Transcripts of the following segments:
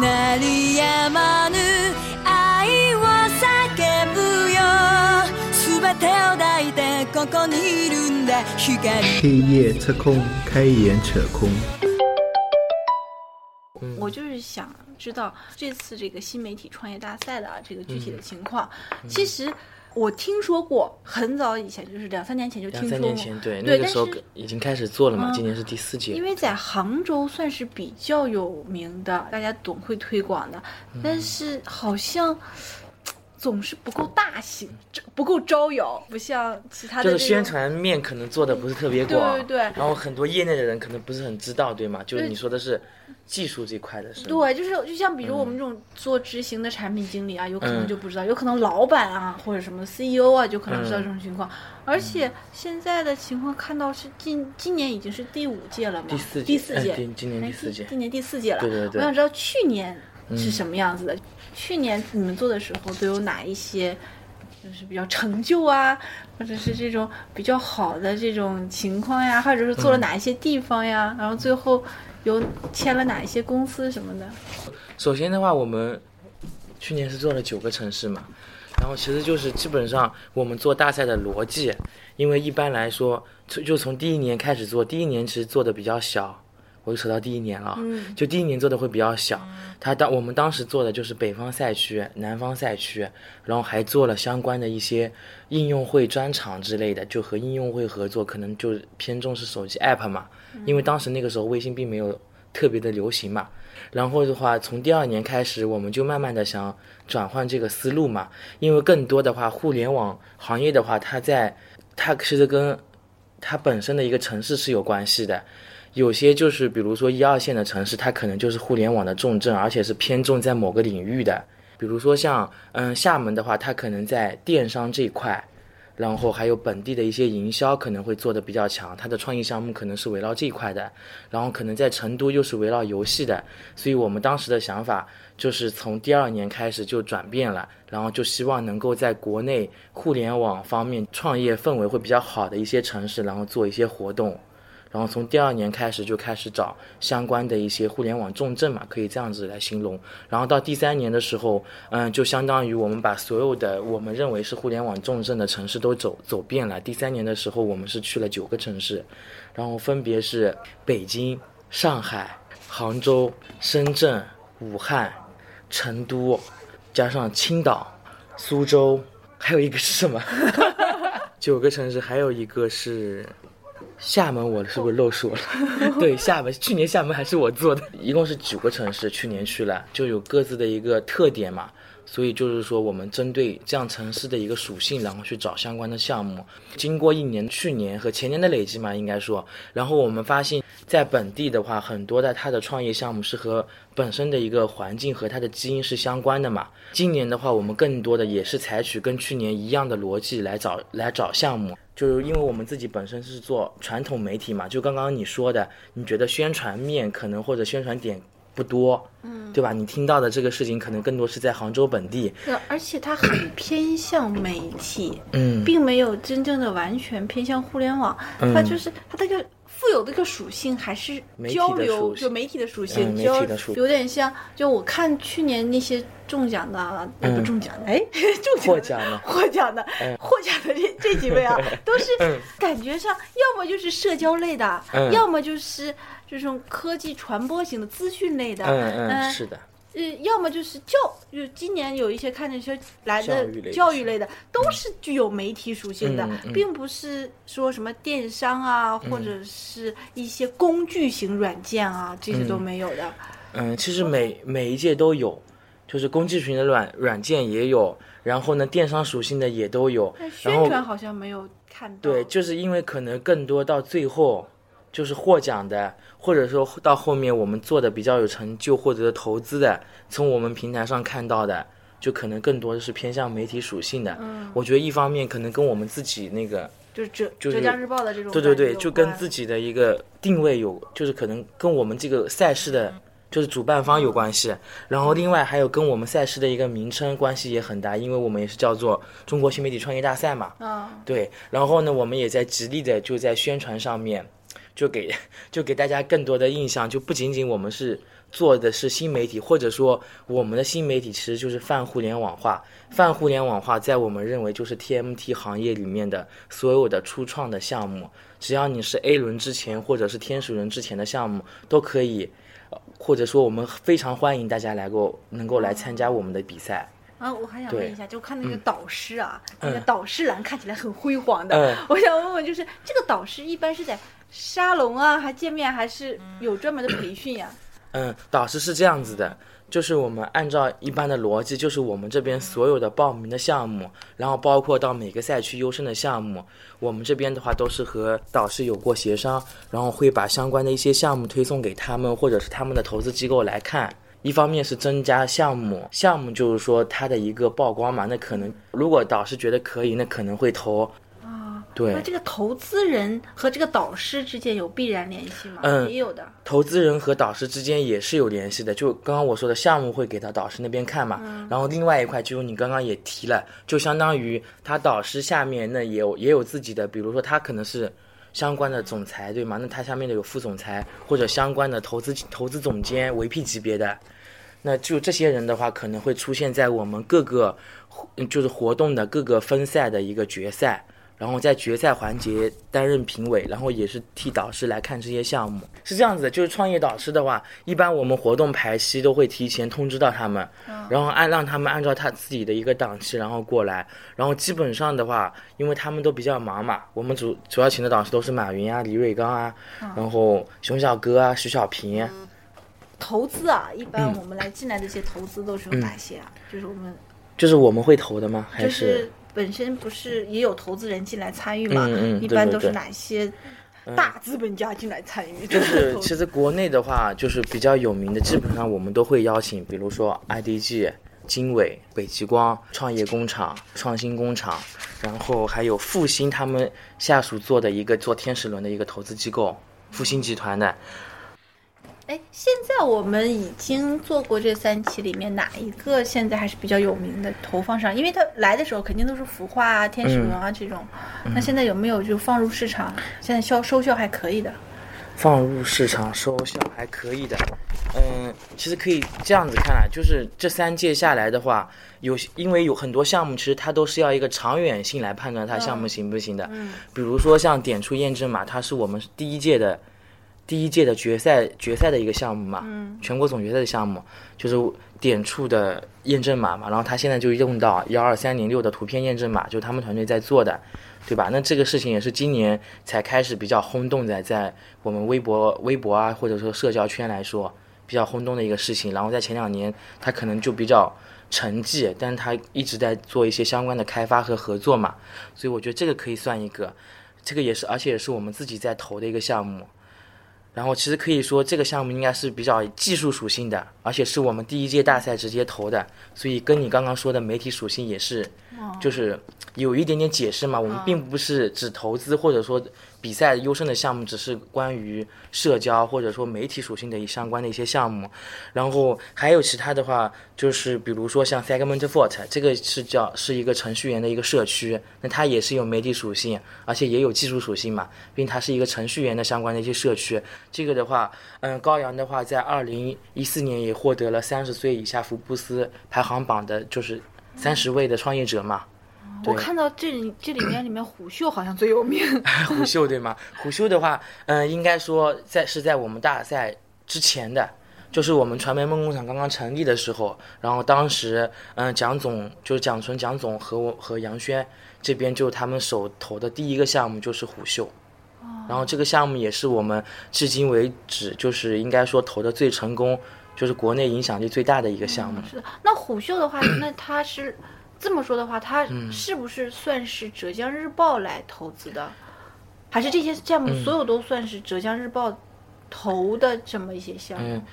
鳴り止まぬ愛を叫ぶよ全てを抱いてここにいるんだ光黑夜测空，开眼扯空。我就是想知道这次这个新媒体创业大赛的啊这个具体的情况。其实 我听说过，很早以前就是两三年前就听两三说过。年前，对，对，那个时候已经开始做了嘛，嗯今年是第四届。因为在杭州算是比较有名的，大家总会推广的，嗯但是好像。总是不够大型，这不够招摇，不像其他的就是宣传面可能做的不是特别对广，对对对然后很多业内的人可能不是很知道，对吗？就是你说的是技术这块的是吗？对，就是就像比如我们这种做执行的产品经理啊，有可能嗯就不知道，有可能老板啊或者什么 CEO 啊，就可能知道嗯这种情况。而且现在的情况看到是今今年已经是第五届了嘛，第四届第四届，哎今今年哎第四届今年第四届了。对对对我想知道去年是嗯什么样子的？去年你们做的时候都有哪一些？就是比较成就啊，或者是这种比较好的这种情况呀，或者是做了哪一些地方呀，然后最后有签了哪一些公司什么的。首先的话，我们去年是做了九个城市嘛，然后其实就是基本上我们做大赛的逻辑，因为一般来说就就从第一年开始做，第一年其实做的比较小，我就扯到第一年了，嗯就第一年做的会比较小。他当我们当时做的就是北方赛区、南方赛区，然后还做了相关的一些应用会专场之类的，就和应用会合作，可能就偏重是手机 app 嘛，因为当时那个时候微信并没有特别的流行嘛。然后的话，从第二年开始，我们就慢慢的想转换这个思路嘛，因为更多的话，互联网行业的话，它在它其实跟它本身的一个城市是有关系的。有些就是比如说一二线的城市，它可能就是互联网的重镇，而且是偏重在某个领域的。比如说像嗯厦门的话，它可能在电商这一块，然后还有本地的一些营销可能会做得比较强，它的创意项目可能是围绕这一块的。然后可能在成都又是围绕游戏的，所以我们当时的想法就是从第二年开始就转变了，然后就希望能够在国内互联网方面创业氛围会比较好的一些城市，然后做一些活动。然后从第二年开始就开始找相关的一些互联网重镇嘛，可以这样子来形容。然后到第三年的时候，嗯，就相当于我们把所有的我们认为是互联网重镇的城市都走走遍了。第三年的时候，我们是去了九个城市，然后分别是北京、上海、杭州、深圳、武汉、成都，加上青岛、苏州，还有一个是什么？九个城市，还有一个是厦门，我是不是漏说了？对，厦门，去年厦门还是我做的，一共是九个城市，去年去了，就有各自的一个特点嘛。所以就是说，我们针对这样城市的一个属性，然后去找相关的项目。经过一年、去年和前年的累积嘛，应该说，然后我们发现，在本地的话，很多的它的创业项目是和本身的一个环境和它的基因是相关的嘛。今年的话，我们更多的也是采取跟去年一样的逻辑来找来找项目。就是因为我们自己本身是做传统媒体嘛，就刚刚你说的，你觉得宣传面可能或者宣传点不多，嗯，对吧？你听到的这个事情可能更多是在杭州本地，对，而且它很偏向媒体，嗯，并没有真正的完全偏向互联网，它就是它这个富有的一个属性还是交流，就媒体的属性，嗯交体的属性。有点像，就我看去年那些中奖的，呃不嗯中奖的，哎，中奖的获奖的。获奖的，嗯。获奖的这这几位啊，都是嗯感觉上要么就是社交类的，嗯。要么就是这种科技传播型的资讯类的，嗯嗯，是的，呃，要么就是教，就今年有一些看那些来的教育类的都是具有媒体属性的，嗯嗯并不是说什么电商啊，或者是一些工具型软件啊，这些都没有的。嗯，其实每每一届都有，就是工具型的软软件也有，然后呢，电商属性的也都有但，宣传好像没有看到。对，就是因为可能更多到最后就是获奖的，或者说到后面我们做的比较有成就或者是投资的，从我们平台上看到的，就可能更多的是偏向媒体属性的。嗯我觉得一方面可能跟我们自己那个，就是浙浙江日报的这种对对对，就跟自己的一个定位有，就是可能跟我们这个赛事的。就是主办方有关系，然后另外还有跟我们赛事的一个名称关系也很大，因为我们也是叫做中国新媒体创业大赛嘛。嗯，对，然后呢，我们也在极力的就在宣传上面，就给 就给大家更多的印象，就不仅仅我们是做的是新媒体，或者说我们的新媒体其实就是泛互联网化。泛互联网化在我们认为就是 TMT 行业里面的所有的初创的项目，只要你是 A 轮之前或者是天使轮之前的项目都可以，呃或者说我们非常欢迎大家来够能够来参加我们的比赛。啊，我还想问一下，就看那个导师啊，嗯那个导师栏看起来很辉煌的，嗯。我想问问，就是这个导师一般是在沙龙啊，还见面，还是有专门的培训呀、嗯，导师是这样子的，就是我们按照一般的逻辑，就是我们这边所有的报名的项目，然后包括到每个赛区优胜的项目，我们这边的话都是和导师有过协商，然后会把相关的一些项目推送给他们或者是他们的投资机构来看。一方面是增加项目，项目就是说它的一个曝光嘛，那可能如果导师觉得可以，那可能会投。啊？对那这个投资人和这个导师之间有必然联系吗？嗯也有的。投资人和导师之间也是有联系的，就刚刚我说的项目会给到导师那边看嘛，嗯然后另外一块就是你刚刚也提了，就相当于他导师下面那也有也有自己的，比如说他可能是相关的总裁对吗？那他下面的有副总裁或者相关的投资投资总监 VP 级别的，那就这些人的话可能会出现在我们各个嗯就是活动的各个分赛的一个决赛。然后在决赛环节担任评委，然后也是替导师来看这些项目，是这样子的。就是创业导师的话，一般我们活动排期都会提前通知到他们，然后按让他们按照他自己的一个档期，然后过来。然后基本上的话，因为他们都比较忙嘛，我们主主要请的导师都是马云啊、李瑞刚啊，然后熊小哥啊、徐小平。投资啊，一般嗯我们来进来的一些投资都是有哪些啊？就是我们就是我们会投的吗？还就是本身不是也有投资人进来参与嘛？嗯嗯一般都是哪些大资本家进来参与？就是其实国内的话，就是比较有名的，基本上我们都会邀请，比如说 IDG、经纬、北极光、创业工厂、创新工厂，然后还有复星他们下属做的一个做天使轮的一个投资机构，复星集团的。哎，现在我们已经做过这三期里面哪一个现在还是比较有名的投放上？因为它来的时候肯定都是孵化啊、天使轮啊这种。那现在有没有就放入市场？现在销收效还可以的。放入市场收效还可以的。嗯，其实可以这样子看啊，就是这三届下来的话，有因为有很多项目，其实它都是要一个长远性来判断它项目行不行的。嗯比如说像点出验证码，它是我们第一届的第一届的决赛决赛的一个项目嘛，嗯全国总决赛的项目，就是点触的验证码嘛，然后他现在就用到幺二三零六的图片验证码，就是他们团队在做的，对吧？那这个事情也是今年才开始比较轰动的，在我们微博、微博啊，或者说社交圈来说比较轰动的一个事情。然后在前两年，他可能就比较沉寂，但是他一直在做一些相关的开发和合作嘛，所以我觉得这个可以算一个，这个也是，而且也是我们自己在投的一个项目。然后其实可以说这个项目应该是比较技术属性的，而且是我们第一届大赛直接投的，所以跟你刚刚说的媒体属性也是，就是有一点点解释嘛。我们并不是只投资或者说比赛优胜的项目，只是关于社交或者说媒体属性的相关的一些项目。然后还有其他的话，就是比如说像 Segment Fort 这个是叫是一个程序员的一个社区，那它也是有媒体属性，而且也有技术属性嘛，并它是一个程序员的相关的一些社区。这个的话，嗯，高阳的话，在二零一四年也获得了三十岁以下福布斯排行榜的，就是三十位的创业者嘛。我看到这里这里面里面虎嗅好像最有名。虎嗅对吗？虎嗅的话，嗯、应该说在是在我们大赛之前的，就是我们传媒梦工厂刚刚成立的时候，然后当时，嗯、蒋总就是蒋纯蒋总和我和杨轩这边就他们手投的第一个项目就是虎嗅。然后这个项目也是我们至今为止就是应该说投的最成功，就是国内影响力最大的一个项目。是的，那虎嗅的话，那它是这么说的话，它嗯是不是算是浙江日报来投资的，还是这些项目所有都算是浙江日报投的这么一些项目？嗯，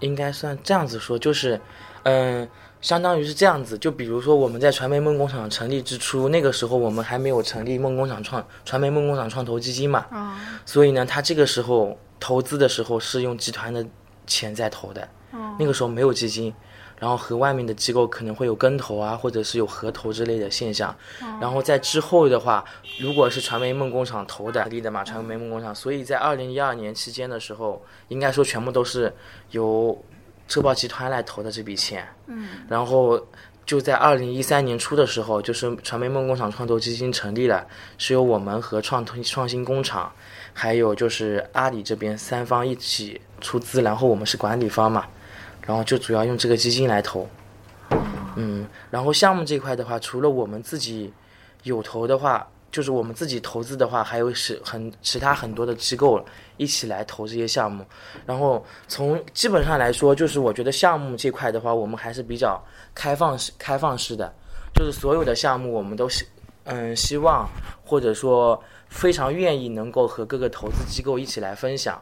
应该算这样子说，就是，嗯、相当于是这样子。就比如说我们在传媒梦工厂成立之初，那个时候我们还没有成立梦工厂创传媒梦工厂创投基金嘛，啊，所以呢，他这个时候投资的时候是用集团的钱在投的，哦那个时候没有基金。然后和外面的机构可能会有跟投啊，或者是有合投之类的现象。然后在之后的话，如果是传媒梦工厂投的立的嘛，传媒梦工厂，所以在二零一二年期间的时候，应该说全部都是由车报集团来投的这笔钱。嗯，然后就在二零一三年初的时候，就是传媒梦工厂创投基金成立了，是由我们和创投创新工厂，还有就是阿里这边三方一起出资，然后我们是管理方嘛，然后就主要用这个基金来投。嗯，然后项目这块的话，除了我们自己有投的话，就是我们自己投资的话，还有是很其他很多的机构一起来投这些项目。然后从基本上来说，就是我觉得项目这块的话，我们还是比较开放式、开放式的，就是所有的项目我们都是嗯希望或者说非常愿意能够和各个投资机构一起来分享。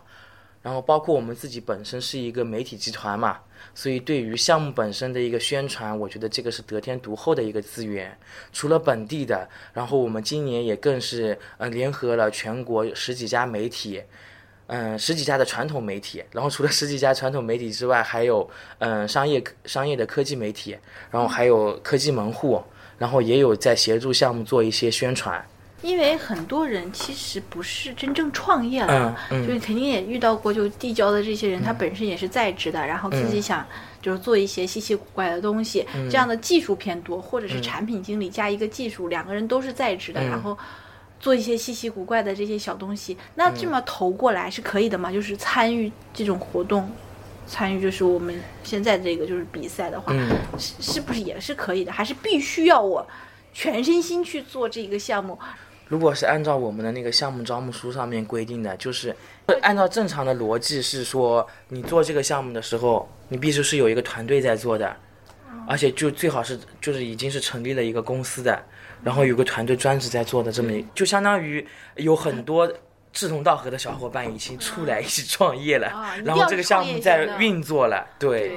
然后包括我们自己本身是一个媒体集团嘛。所以，对于项目本身的一个宣传，我觉得这个是得天独厚的一个资源。除了本地的，然后我们今年也更是呃联合了全国十几家媒体，嗯，十几家的传统媒体。然后除了十几家传统媒体之外，还有嗯商业商业的科技媒体，然后还有科技门户，然后也有在协助项目做一些宣传。因为很多人其实不是真正创业了，就是肯定也遇到过，就递交的这些人，他本身也是在职的，然后自己想就是做一些稀奇古怪的东西，这样的技术偏多，或者是产品经理加一个技术，两个人都是在职的，然后做一些稀奇古怪的这些小东西，那这么投过来是可以的吗？就是参与这种活动，参与就是我们现在这个就是比赛的话，是是不是也是可以的？还是必须要我全身心去做这个项目？如果是按照我们的那个项目招募书上面规定的，就是按照正常的逻辑是说，你做这个项目的时候，你必须是有一个团队在做的，而且就最好是就是已经是成立了一个公司的，然后有个团队专职在做的，这么就相当于有很多志同道合的小伙伴已经出来一起创业了，然后这个项目在运作了，对，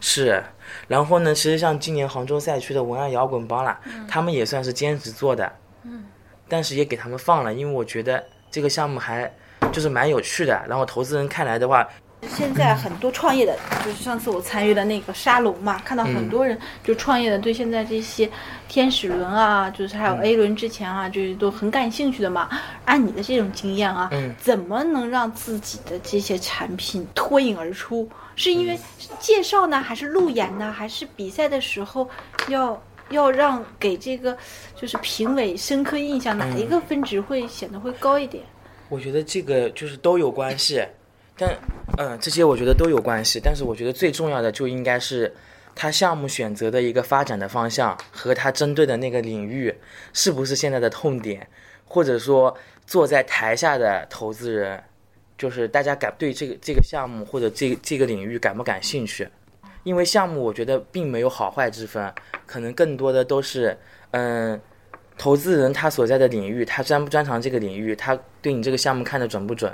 是。然后呢，其实像今年杭州赛区的文案摇滚帮啦，他们也算是兼职做的，嗯。但是也给他们放了，因为我觉得这个项目还就是蛮有趣的。然后投资人看来的话，现在很多创业的，就是上次我参与的那个沙龙嘛，看到很多人就创业的，对现在这些天使轮啊，就是还有 A 轮之前啊，就是都很感兴趣的嘛。按你的这种经验啊，怎么能让自己的这些产品脱颖而出？是因为介绍呢，还是路演呢，还是比赛的时候要？要让给这个就是评委深刻印象，哪一个分值会显得会高一点？我觉得这个就是都有关系，但嗯，这些我觉得都有关系。但是我觉得最重要的就应该是他项目选择的一个发展的方向和他针对的那个领域是不是现在的痛点，或者说坐在台下的投资人，就是大家感对这个这个项目或者这这个领域感不感兴趣？因为项目我觉得并没有好坏之分。可能更多的都是，嗯，投资人他所在的领域，他专不专长这个领域，他对你这个项目看的准不准？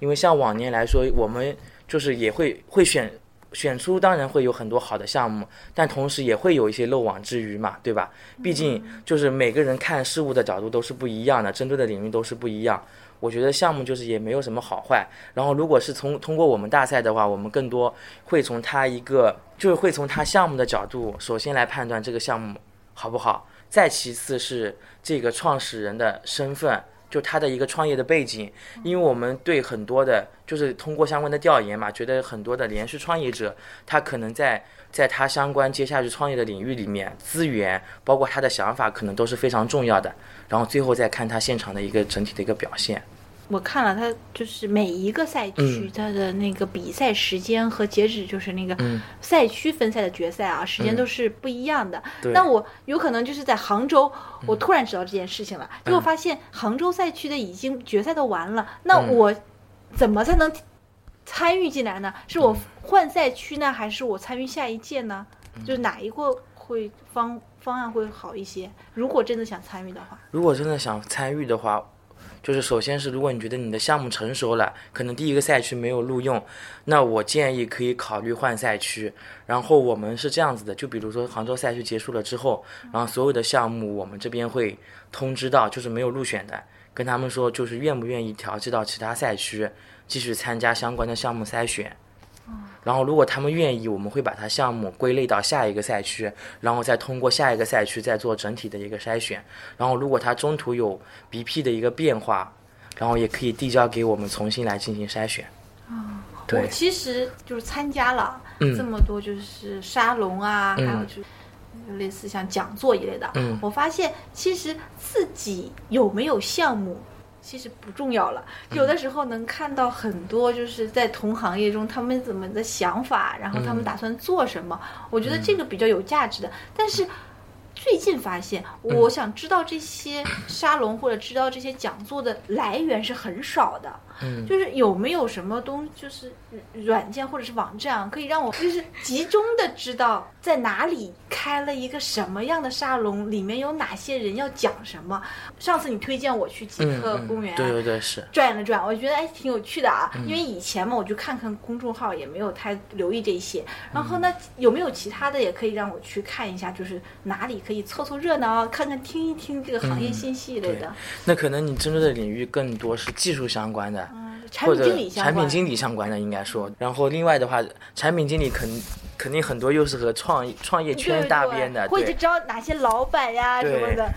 因为像往年来说，我们就是也会会选选出，当然会有很多好的项目，但同时也会有一些漏网之鱼嘛，对吧？毕竟就是每个人看事物的角度都是不一样的，针对的领域都是不一样。我觉得项目就是也没有什么好坏。然后如果是从通过我们大赛的话，我们更多会从他一个就是会从他项目的角度，首先来判断这个项目好不好，再其次是这个创始人的身份，就他的一个创业的背景。因为我们对很多的，就是通过相关的调研嘛，觉得很多的连续创业者，他可能在在他相关接下去创业的领域里面，资源包括他的想法，可能都是非常重要的。然后最后再看他现场的一个整体的一个表现。我看了他就是每一个赛区他的那个比赛时间和截止，就是那个赛区分赛的决赛啊，时间都是不一样的。那我有可能就是在杭州，我突然知道这件事情了，结果发现杭州赛区的已经决赛都完了。那我怎么才能参与进来呢？是我换赛区呢，还是我参与下一届呢？就是哪一个会方方案会好一些？如果真的想参与的话，如果真的想参与的话。就是首先是，如果你觉得你的项目成熟了，可能第一个赛区没有录用，那我建议可以考虑换赛区。然后我们是这样子的，就比如说杭州赛区结束了之后，然后所有的项目我们这边会通知到，就是没有入选的，跟他们说就是愿不愿意调剂到其他赛区继续参加相关的项目筛选。然后，如果他们愿意，我们会把他项目归类到下一个赛区，然后再通过下一个赛区再做整体的一个筛选。然后，如果他中途有 BP 的一个变化，然后也可以递交给我们重新来进行筛选。啊，我其实就是参加了嗯这么多就是沙龙啊，嗯还有就是类似像讲座一类的，嗯我发现其实自己有没有项目。其实不重要了，有的时候能看到很多就是在同行业中他们怎么的想法，然后他们嗯打算做什么，我觉得这个比较有价值的。但是最近发现，我想知道这些沙龙或者知道这些讲座的来源是很少的。嗯。就是有没有什么东，就是软件或者是网站，可以让我就是集中的知道在哪里开了一个什么样的沙龙，里面有哪些人要讲什么。上次你推荐我去极客公园、啊对对对是，转了转，我觉得哎挺有趣的啊，嗯。因为以前嘛我就看看公众号，也没有太留意这些。然后呢，有没有其他的也可以让我去看一下，就是哪里可以凑凑热闹，看看听一听这个行业信息一类的，那可能你针对的领域更多是技术相关的，嗯，产或者品经理相关。产品经理相关的应该说。然后另外的话，产品经理肯肯定很多又是和创创业圈搭边的，对或者知道哪些老板呀什么的，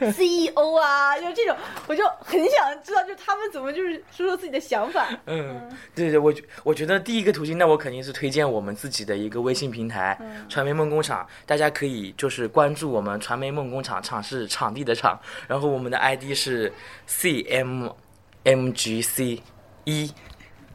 CEO 啊，就这种，我就很想知道，就他们怎么就是说说自己的想法。嗯，对对，我觉我觉得第一个途径，那我肯定是推荐我们自己的一个微信平台“传媒梦工厂”，大家可以就是关注我们“传媒梦工厂”，厂是场地的厂，然后我们的 ID 是 CMMGC 一，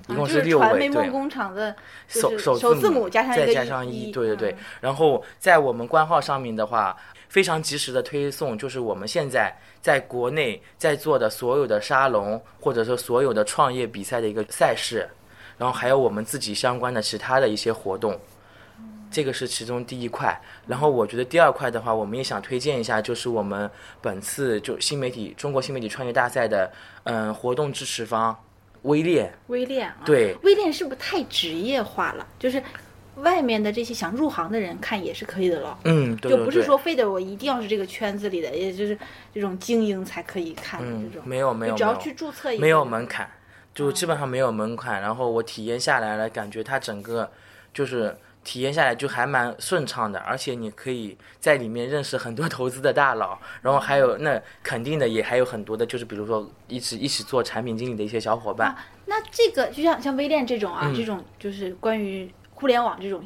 一共是六位，对传媒梦。工厂的首首首字母母加上再加上一，对对对嗯。然后在我们官号上面的话，非常及时的推送，就是我们现在在国内在做的所有的沙龙，或者说所有的创业比赛的一个赛事，然后还有我们自己相关的其他的一些活动。这个是其中第一块，然后我觉得第二块的话，我们也想推荐一下，就是我们本次就新媒体中国新媒体创业大赛的嗯活动支持方微链，微链啊，对微链是不是太职业化了？就是外面的这些想入行的人看也是可以的了。嗯，对就不是说非得我一定要是这个圈子里的，也就是这种精英才可以看的嗯这种。没有没有没有只要去注册一个，没有门槛，就基本上没有门槛。然后我体验下来了，感觉它整个就是体验下来就还蛮顺畅的，而且你可以在里面认识很多投资的大佬，然后还有那肯定的也还有很多的，就是比如说一起一起做产品经理的一些小伙伴。那这个就像像微链这种啊，嗯这种就是关于互联网这种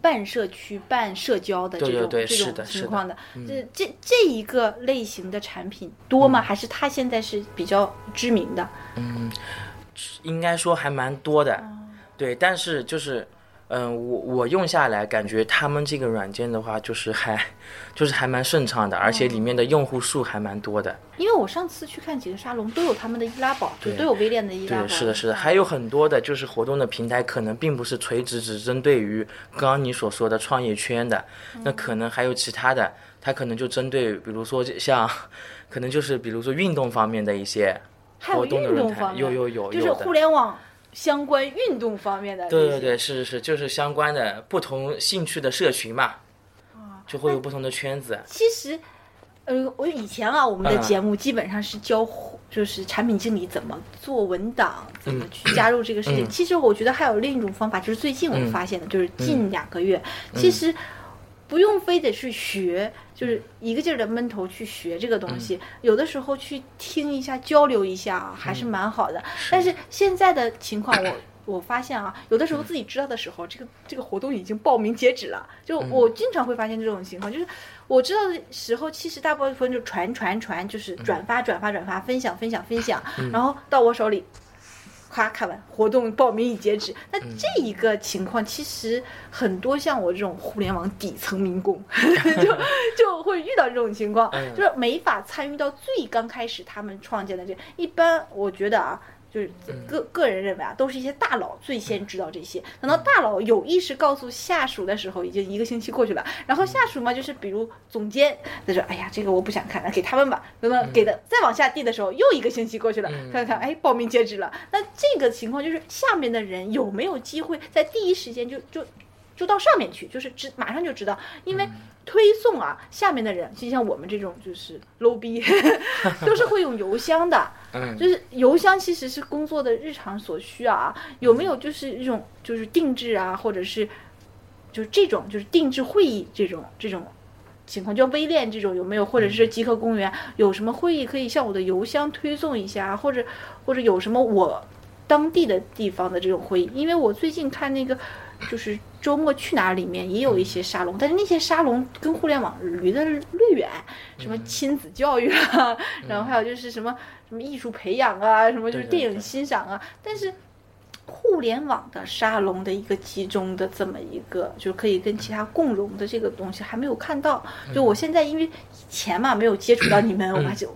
半社区、半社交的这种这种情况的，这这这一个类型的产品多嗯吗？还是它现在是比较知名的？嗯应该说还蛮多的，哦对，但是就是，嗯、我我用下来感觉他们这个软件的话，就是还，就是还蛮顺畅的，而且里面的用户数还蛮多的。因为我上次去看几个沙龙，都有他们的易拉宝，就对都有微店的易拉宝。对，是的，是的，嗯还有很多的就是活动的平台，可能并不是垂直只针对于刚刚你所说的创业圈的，那可能还有其他的，它可能就针对，比如说像，可能就是比如说运动方面的一些还有活动的运论坛，动方面，有有有就是互。联网相关运动方面的。对对对，，是是是，就是相关的不同兴趣的社群嘛，就会有不同的圈子。其实。呃，我以前啊，我们的嗯节目基本上是教，就是产品经理怎么做文档，怎么嗯去加入这个事情。嗯其实我觉得还有另一种方法，就是最近我嗯发现的，就是近两个月，其实不用非得去学，就是一个劲儿的闷头去学这个东西。有的时候去听一下、交流一下啊，还是蛮好的。但是现在的情况，我。我发现啊，有的时候自己知道的时候，这个这个活动已经报名截止了。就我经常会发现这种情况，就是我知道的时候，其实大部分就传传传，就是转发转发转发，分享分享分享，然后到我手里，咔看完活动报名已截止。那这一个情况，其实很多像我这种互联网底层民工，就 就会遇到这种情况，嗯就是没法参与到最刚开始他们创建的这。一般我觉得啊。就是个个人认为啊，都是一些大佬最先知道这些。等到大佬有意识告诉下属的时候，已经一个星期过去了。然后下属嘛，就是比如总监，他说：“哎呀，这个我不想看，了给他们吧。”那么给的再往下递的时候，又一个星期过去了，看看，哎，报名截止了。那这个情况就是下面的人有没有机会在第一时间就就就到上面去，就是知马上就知道，因为推送啊，下面的人就像我们这种就是 low 逼，都是会用邮箱的。嗯。就是邮箱其实是工作的日常所需啊，有没有就是一种就是定制啊，或者是就是这种就是定制会议这种这种情况，就微链这种有没有，或者是极客公园有什么会议可以向我的邮箱推送一下，或者或者有什么我当地的地方的这种会议，因为我最近看那个就是周末去哪儿里面也有一些沙龙，但是那些沙龙跟互联网离得略远，什么亲子教育啊，然后还有就是什么什么艺术培养啊，什么就是电影欣赏啊，但是。互联网的沙龙的一个集中的这么一个，就是可以跟其他共融的这个东西还没有看到。就我现在因为以前嘛没有接触到你们，我还就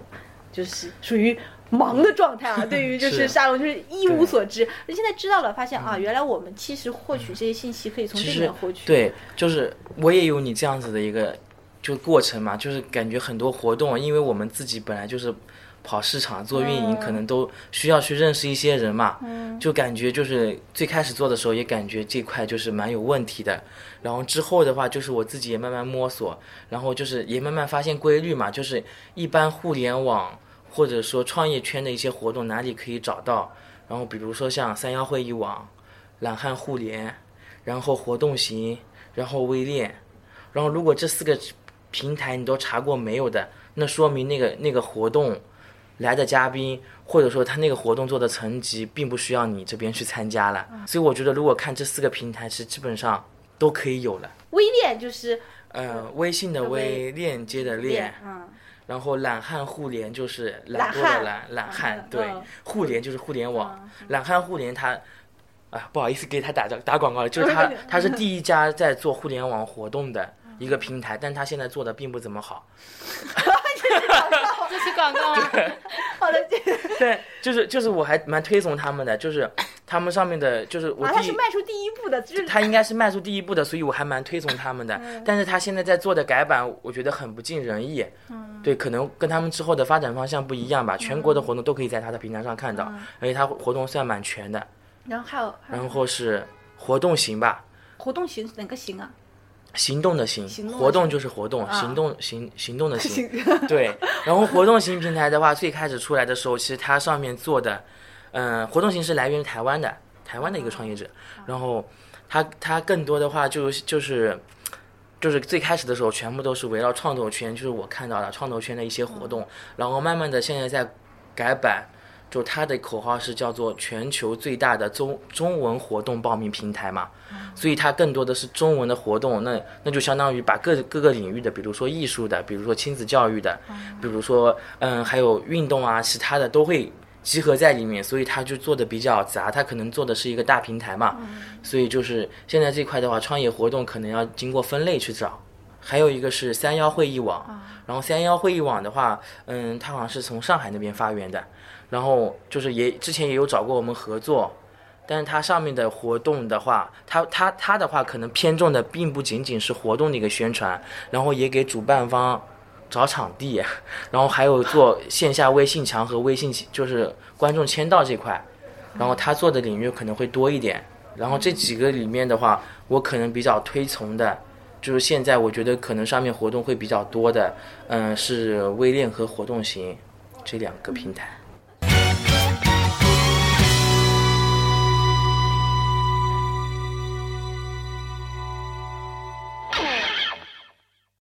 就是属于忙的状态啊。对于就是。是沙龙就是一无所知，现在知道了，发现啊，原来我们其实获取这些信息可以从这里面获取。对，就是我也有你这样子的一个就过程嘛，就是感觉很多活动，因为我们自己本来就是跑市场做运营，嗯可能都需要去认识一些人嘛，嗯。就感觉就是最开始做的时候也感觉这块就是蛮有问题的，然后之后的话就是我自己也慢慢摸索，然后就是也慢慢发现规律嘛，就是一般互联网或者说创业圈的一些活动哪里可以找到，然后比如说像三幺会议网、懒汉互联，然后活动型，然后微链，然后如果这四个平台你都查过没有的，那说明那个那个活动来的嘉宾，或者说他那个活动做的层级，并不需要你这边去参加了。所以我觉得，如果看这四个平台，是基本上都可以有了。微链就是呃，微信的微，链接的链，嗯，然后懒汉互联就是懒惰的懒，懒汉嗯对嗯，互联就是互联网，懒汉互联它。啊，不好意思给他打打打广告了，就是 他他是第一家在做互联网活动的一个平台，但他现在做的并不怎么好。这是广告 吗？好的，对，就是就是我还蛮推崇他们的，就是他们上面的，就是我啊，他是迈出第一步的，就是他应该是迈出第一步的，所以我还蛮推崇他们的。嗯但是他现在在做的改版，我觉得很不尽人意。嗯对，可能跟他们之后的发展方向不一样吧。全国的活动都可以在他的平台上看到，嗯而且他活动算蛮全的。然后还有还有然后是活动型吧，活动型哪个型啊？行动的行，行动的活动就是活动，啊行动行行动的行。对，然后活动型平台的话，最开始出来的时候，其实它上面做的，嗯、活动形式来源于台湾的，台湾的一个创业者，然后他他更多的话就就是。就是最开始的时候，全部都是围绕创投圈，就是我看到的创投圈的一些活动，然后慢慢的现在在改版，就它的口号是叫做全球最大的中中文活动报名平台嘛，所以它更多的是中文的活动，那那就相当于把各各个领域的，比如说艺术的，比如说亲子教育的，比如说嗯还有运动啊，其他的都会集合在里面，所以它就做的比较杂，它可能做的是一个大平台嘛，所以就是现在这块的话，创业活动可能要经过分类去找。还有一个是三幺会议网，然后三幺会议网的话，嗯，它好像是从上海那边发源的，然后就是也之前也有找过我们合作，但是它上面的活动的话，它它它的话可能偏重的并不仅仅是活动的一个宣传，然后也给主办方找场地，然后还有做线下微信墙和微信就是观众签到这块，然后他做的领域可能会多一点。然后这几个里面的话，我可能比较推崇的，就是现在我觉得可能上面活动会比较多的，嗯，是微链和活动型这两个平台。